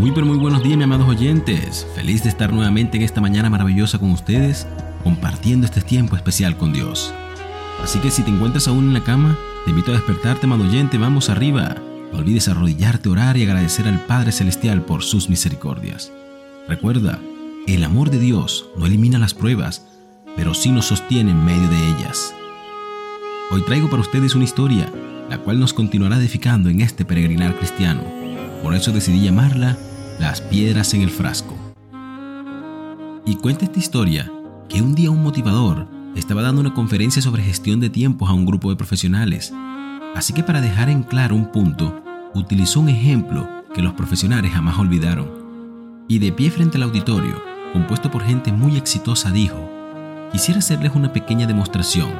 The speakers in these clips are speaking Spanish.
Muy pero muy buenos días, mis amados oyentes. Feliz de estar nuevamente en esta mañana maravillosa con ustedes, compartiendo este tiempo especial con Dios. Así que si te encuentras aún en la cama, te invito a despertarte, amado oyente, vamos arriba. No olvides arrodillarte, orar y agradecer al Padre Celestial por sus misericordias. Recuerda, el amor de Dios no elimina las pruebas, pero sí nos sostiene en medio de ellas. Hoy traigo para ustedes una historia, la cual nos continuará edificando en este peregrinar cristiano por eso decidí llamarla Las piedras en el frasco. Y cuenta esta historia que un día un motivador estaba dando una conferencia sobre gestión de tiempos a un grupo de profesionales. Así que para dejar en claro un punto, utilizó un ejemplo que los profesionales jamás olvidaron. Y de pie frente al auditorio, compuesto por gente muy exitosa, dijo, quisiera hacerles una pequeña demostración.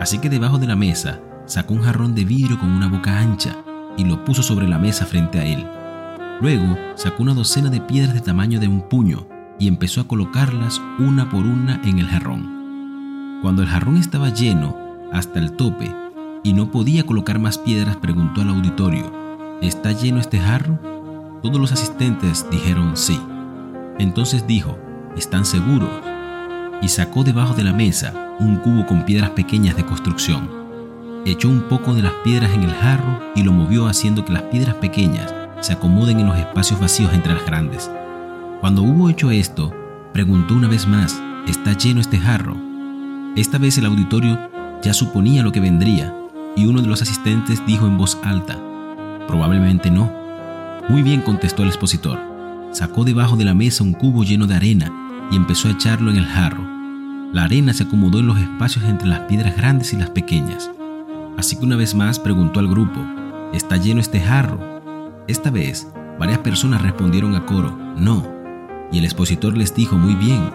Así que debajo de la mesa sacó un jarrón de vidrio con una boca ancha y lo puso sobre la mesa frente a él. Luego sacó una docena de piedras de tamaño de un puño y empezó a colocarlas una por una en el jarrón. Cuando el jarrón estaba lleno hasta el tope y no podía colocar más piedras, preguntó al auditorio, ¿está lleno este jarro? Todos los asistentes dijeron sí. Entonces dijo, ¿están seguros? Y sacó debajo de la mesa un cubo con piedras pequeñas de construcción echó un poco de las piedras en el jarro y lo movió haciendo que las piedras pequeñas se acomoden en los espacios vacíos entre las grandes. Cuando hubo hecho esto, preguntó una vez más, ¿está lleno este jarro? Esta vez el auditorio ya suponía lo que vendría y uno de los asistentes dijo en voz alta, probablemente no. Muy bien contestó el expositor. Sacó debajo de la mesa un cubo lleno de arena y empezó a echarlo en el jarro. La arena se acomodó en los espacios entre las piedras grandes y las pequeñas. Así que una vez más preguntó al grupo, ¿está lleno este jarro? Esta vez, varias personas respondieron a coro, no. Y el expositor les dijo, muy bien.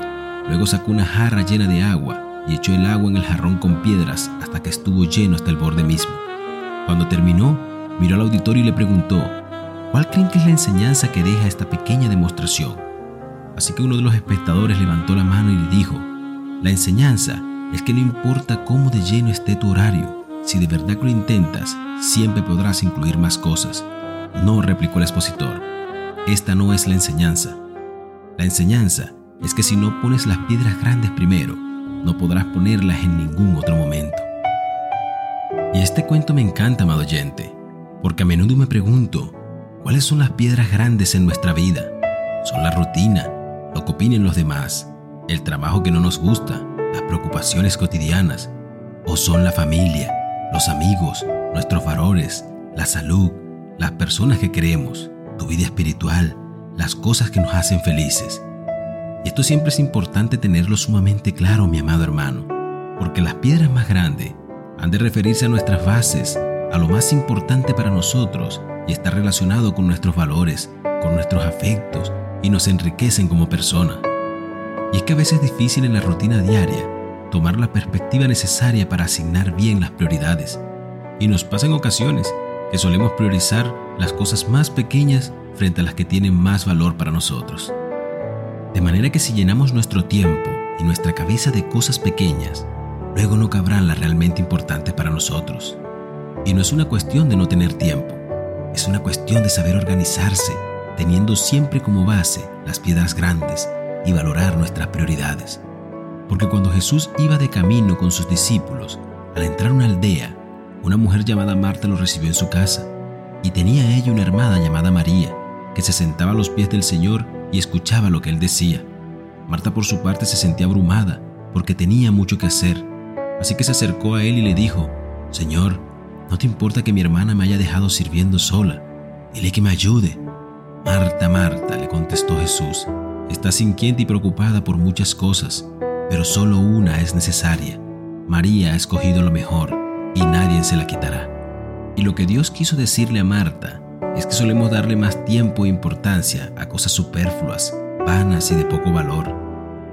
Luego sacó una jarra llena de agua y echó el agua en el jarrón con piedras hasta que estuvo lleno hasta el borde mismo. Cuando terminó, miró al auditorio y le preguntó, ¿cuál creen que es la enseñanza que deja esta pequeña demostración? Así que uno de los espectadores levantó la mano y le dijo, la enseñanza es que no importa cómo de lleno esté tu horario, si de verdad lo intentas, siempre podrás incluir más cosas. No, replicó el expositor. Esta no es la enseñanza. La enseñanza es que si no pones las piedras grandes primero, no podrás ponerlas en ningún otro momento. Y este cuento me encanta, amado oyente, porque a menudo me pregunto, ¿cuáles son las piedras grandes en nuestra vida? ¿Son la rutina, lo que opinen los demás, el trabajo que no nos gusta, las preocupaciones cotidianas, o son la familia, los amigos, nuestros valores, la salud, las personas que queremos, tu vida espiritual, las cosas que nos hacen felices. Y esto siempre es importante tenerlo sumamente claro, mi amado hermano, porque las piedras más grandes han de referirse a nuestras bases, a lo más importante para nosotros y está relacionado con nuestros valores, con nuestros afectos y nos enriquecen como persona. Y es que a veces es difícil en la rutina diaria tomar la perspectiva necesaria para asignar bien las prioridades. Y nos pasa en ocasiones que solemos priorizar las cosas más pequeñas frente a las que tienen más valor para nosotros. De manera que si llenamos nuestro tiempo y nuestra cabeza de cosas pequeñas, luego no cabrán las realmente importantes para nosotros. Y no es una cuestión de no tener tiempo, es una cuestión de saber organizarse, teniendo siempre como base las piedras grandes y valorar nuestras prioridades. Porque cuando Jesús iba de camino con sus discípulos, al entrar a una aldea, una mujer llamada Marta lo recibió en su casa, y tenía ella una hermana llamada María, que se sentaba a los pies del Señor y escuchaba lo que él decía. Marta por su parte se sentía abrumada, porque tenía mucho que hacer, así que se acercó a él y le dijo, Señor, ¿no te importa que mi hermana me haya dejado sirviendo sola? Dile que me ayude. Marta, Marta, le contestó Jesús, estás inquieta y preocupada por muchas cosas pero solo una es necesaria. María ha escogido lo mejor y nadie se la quitará. Y lo que Dios quiso decirle a Marta es que solemos darle más tiempo e importancia a cosas superfluas, vanas y de poco valor.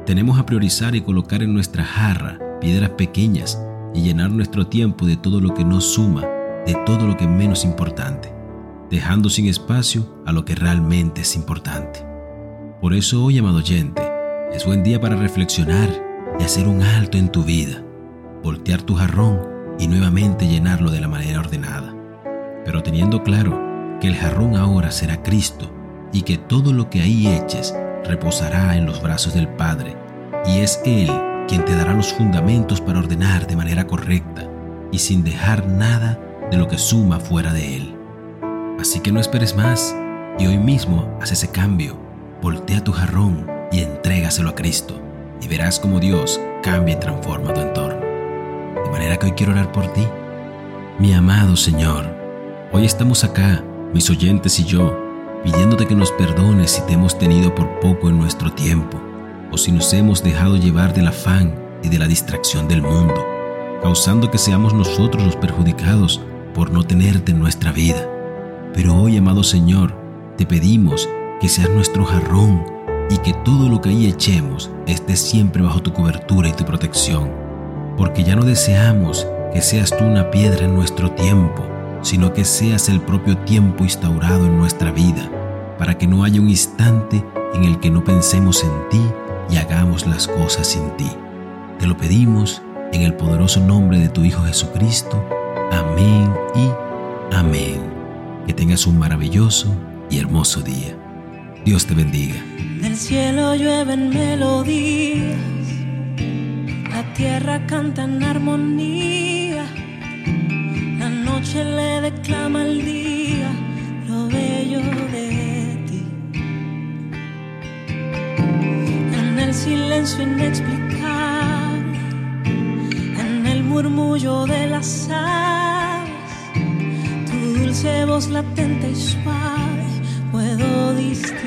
Tenemos a priorizar y colocar en nuestra jarra piedras pequeñas y llenar nuestro tiempo de todo lo que no suma, de todo lo que es menos importante, dejando sin espacio a lo que realmente es importante. Por eso hoy, amado oyente, es buen día para reflexionar y hacer un alto en tu vida, voltear tu jarrón y nuevamente llenarlo de la manera ordenada, pero teniendo claro que el jarrón ahora será Cristo y que todo lo que ahí eches reposará en los brazos del Padre, y es Él quien te dará los fundamentos para ordenar de manera correcta y sin dejar nada de lo que suma fuera de Él. Así que no esperes más y hoy mismo haz ese cambio, voltea tu jarrón y entrégaselo a Cristo y verás cómo Dios cambia y transforma tu entorno. Manera que hoy quiero orar por ti. Mi amado Señor, hoy estamos acá, mis oyentes y yo, pidiéndote que nos perdones si te hemos tenido por poco en nuestro tiempo, o si nos hemos dejado llevar del afán y de la distracción del mundo, causando que seamos nosotros los perjudicados por no tenerte en nuestra vida. Pero hoy, amado Señor, te pedimos que seas nuestro jarrón y que todo lo que ahí echemos esté siempre bajo tu cobertura y tu protección, porque ya no deseamos que seas tú una piedra en nuestro tiempo, sino que seas el propio tiempo instaurado en nuestra vida, para que no haya un instante en el que no pensemos en ti y hagamos las cosas sin ti. Te lo pedimos en el poderoso nombre de tu Hijo Jesucristo. Amén y amén. Que tengas un maravilloso y hermoso día. Dios te bendiga. Del cielo la tierra canta en armonía noche le declama al día lo bello de ti. En el silencio inexplicable, en el murmullo de las aves, tu dulce voz latente y suave puedo distinguir.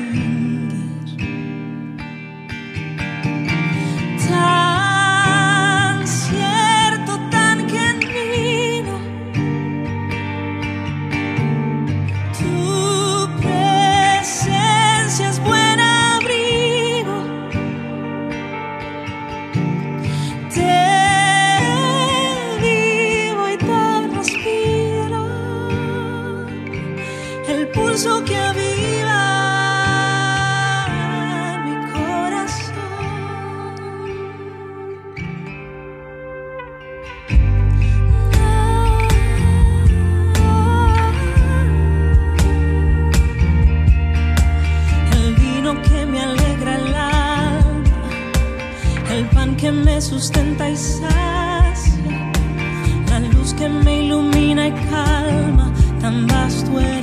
Sustenta y sacia, la luz que me ilumina y calma, tan vasto eres